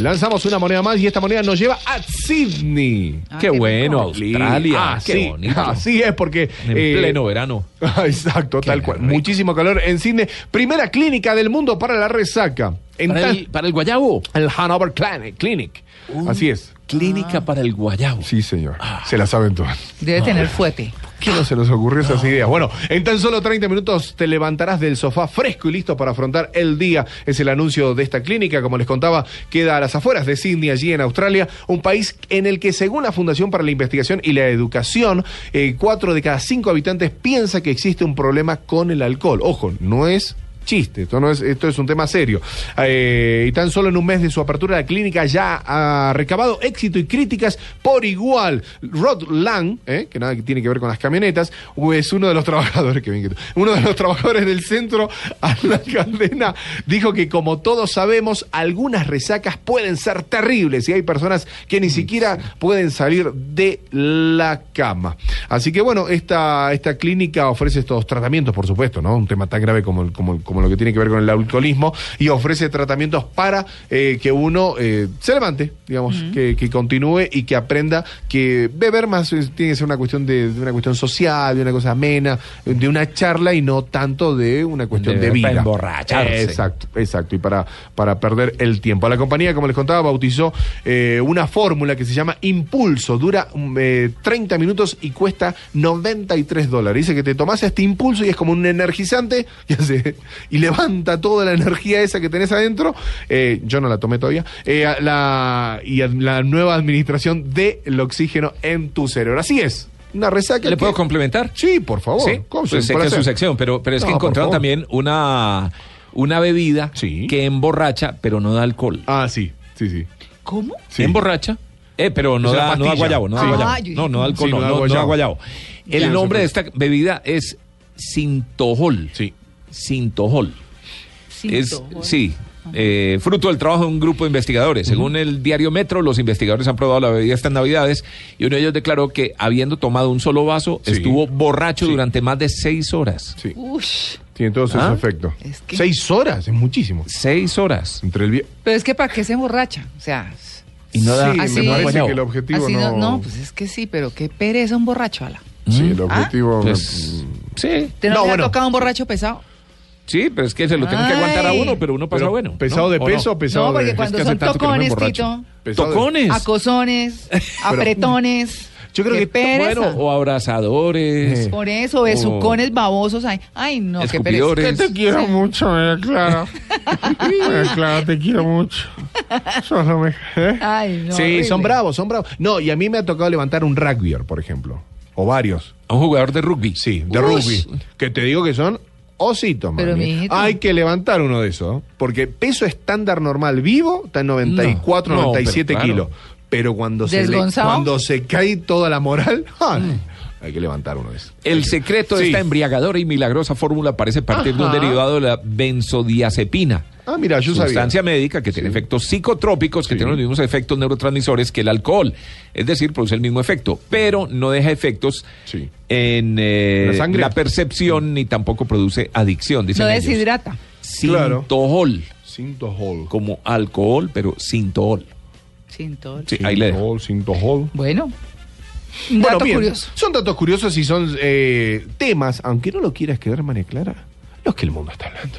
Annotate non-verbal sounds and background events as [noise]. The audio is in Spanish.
Lanzamos una moneda más y esta moneda nos lleva a Sydney. Ah, qué qué bueno. Australia. Ah, qué sí, bonito. Así es porque... En eh, pleno verano. [laughs] Exacto, tal cual. rico. Muchísimo calor en Sydney. Primera clínica del mundo para la resaca. En Para el, para el guayabo. el Hanover Clinic. Clinic. Así es. Clínica para el guayabo. Sí, señor. Se la saben todas. Debe tener fuete. ¿Qué no se nos ocurrió esas ideas? Bueno, en tan solo 30 minutos te levantarás del sofá fresco y listo para afrontar el día. Es el anuncio de esta clínica, como les contaba, queda a las afueras de Sydney, allí en Australia, un país en el que según la Fundación para la Investigación y la Educación, eh, cuatro de cada cinco habitantes piensa que existe un problema con el alcohol. Ojo, no es chiste, esto, no es, esto es un tema serio. Eh, y tan solo en un mes de su apertura, la clínica ya ha recabado éxito y críticas por igual. Rod Lang, eh, que nada que tiene que ver con las camionetas, es uno de los trabajadores, [laughs] que bien uno de los trabajadores del centro [laughs] a la cadena, dijo que como todos sabemos, algunas resacas pueden ser terribles y hay personas que ni siquiera pueden salir de la cama. Así que bueno, esta, esta clínica ofrece estos tratamientos, por supuesto, ¿no? Un tema tan grave como, el- como, el- como lo que tiene que ver con el alcoholismo y ofrece tratamientos para eh, que uno eh, se levante, digamos, que, que continúe y que aprenda que beber más es- tiene que ser una cuestión de, de una cuestión social, de una cosa amena, de una charla y no tanto de una cuestión De vida. para emborracharse. Exacto, exacto. Y para, para perder el tiempo. La compañía, como les contaba, bautizó eh, una fórmula que se llama Impulso. Dura mm, eh, 30 minutos y cuesta 93 dólares. Dice que te tomas este impulso y es como un energizante [laughs] y, hace- y levanta toda la energía esa que tenés adentro. Eh, yo no la tomé todavía. Eh, la, y la nueva administración del oxígeno en tu cerebro. Así es. Una resaca. ¿Le que- puedo complementar? Sí, por favor. Sí, ¿Cómo se pues sé que es su hacer? sección, pero, pero es que No, encontraron también una, una bebida Sí. que emborracha, pero no da alcohol. Ah, sí, sí, sí. ¿Cómo? Sí. Emborracha, eh, pero no da, no da guayabo, no da Sí. guayabo. Ah, yo dije, no, no da alcohol, Sí, no, no da no- no da guayabo. El Ya, nombre de esta bebida es Sintojol. Sí. Sintojol. Es, Sintojol. sí, eh, fruto del trabajo de un grupo de investigadores. Según el diario Metro, los investigadores han probado la bebida estas navidades y uno de ellos declaró que habiendo tomado un solo vaso, Sí. estuvo borracho Sí. durante más de seis horas. Sí. Ush. Tiene todos esos ¿Ah? efectos. Es que- Seis horas, es muchísimo. Seis horas. Entre el Pero es que ¿para qué se emborracha? O sea, Y no da, sí, así- me parece guayabo. que el objetivo así no, no... no, pues es que sí, pero qué pereza un borracho, ala. Sí, el ¿Ah? objetivo... Pues, sí, ¿Te no, No, bueno. tocado un borracho pesado? Sí, pero es que se lo tienen que aguantar a uno, pero uno pasa Pero bueno. ¿Pesado ¿no? de ¿O peso o no? pesado no, porque de... cuando es que son me tocones. Tito, pesado de- Tocones. acosones, [laughs] apretones. Yo creo qué que- pereza. Bueno, o abrazadores. Eh. Por eso, besucones babosos. Ay, ay no, qué pereza. Que te quiero mucho, María Clara. María [laughs] Clara, te quiero mucho. Sos lo mejor, ¿eh? Ay, no. sí, horrible. son bravos, son bravos. No, y a mí me ha tocado levantar un rugbyer, por ejemplo. O varios. A un jugador de rugby. Sí, de Ush. rugby. Que te digo que son ositos, Pero, mami. mijito. Hay que levantar uno de esos. Porque peso estándar normal vivo está en 94, No, no, 97 pero claro. kilos. Pero cuando se, cuando se cae toda la moral, [laughs] ay, hay que levantar uno de esos. El secreto de esta embriagadora y milagrosa fórmula parece partir de un derivado de la benzodiazepina. Ah, mira, yo sustancia sabía. médica que tiene efectos psicotrópicos que Sí. tienen los mismos efectos neurotransmisores que el alcohol. Es decir, produce el mismo efecto, pero no deja efectos Sí. En eh, ¿La sangre? percepción ni tampoco produce adicción, dicen No ellos. deshidrata. Sintohol, Sintohol. como alcohol, pero sintohol. Sin todo. Sí, ahí le dejo. Sintohol, Sintohol. Bueno. Un Bueno, dato bien, curioso. Son datos curiosos y son eh, temas, aunque no lo quieras creer, María Clara, los que el mundo está hablando.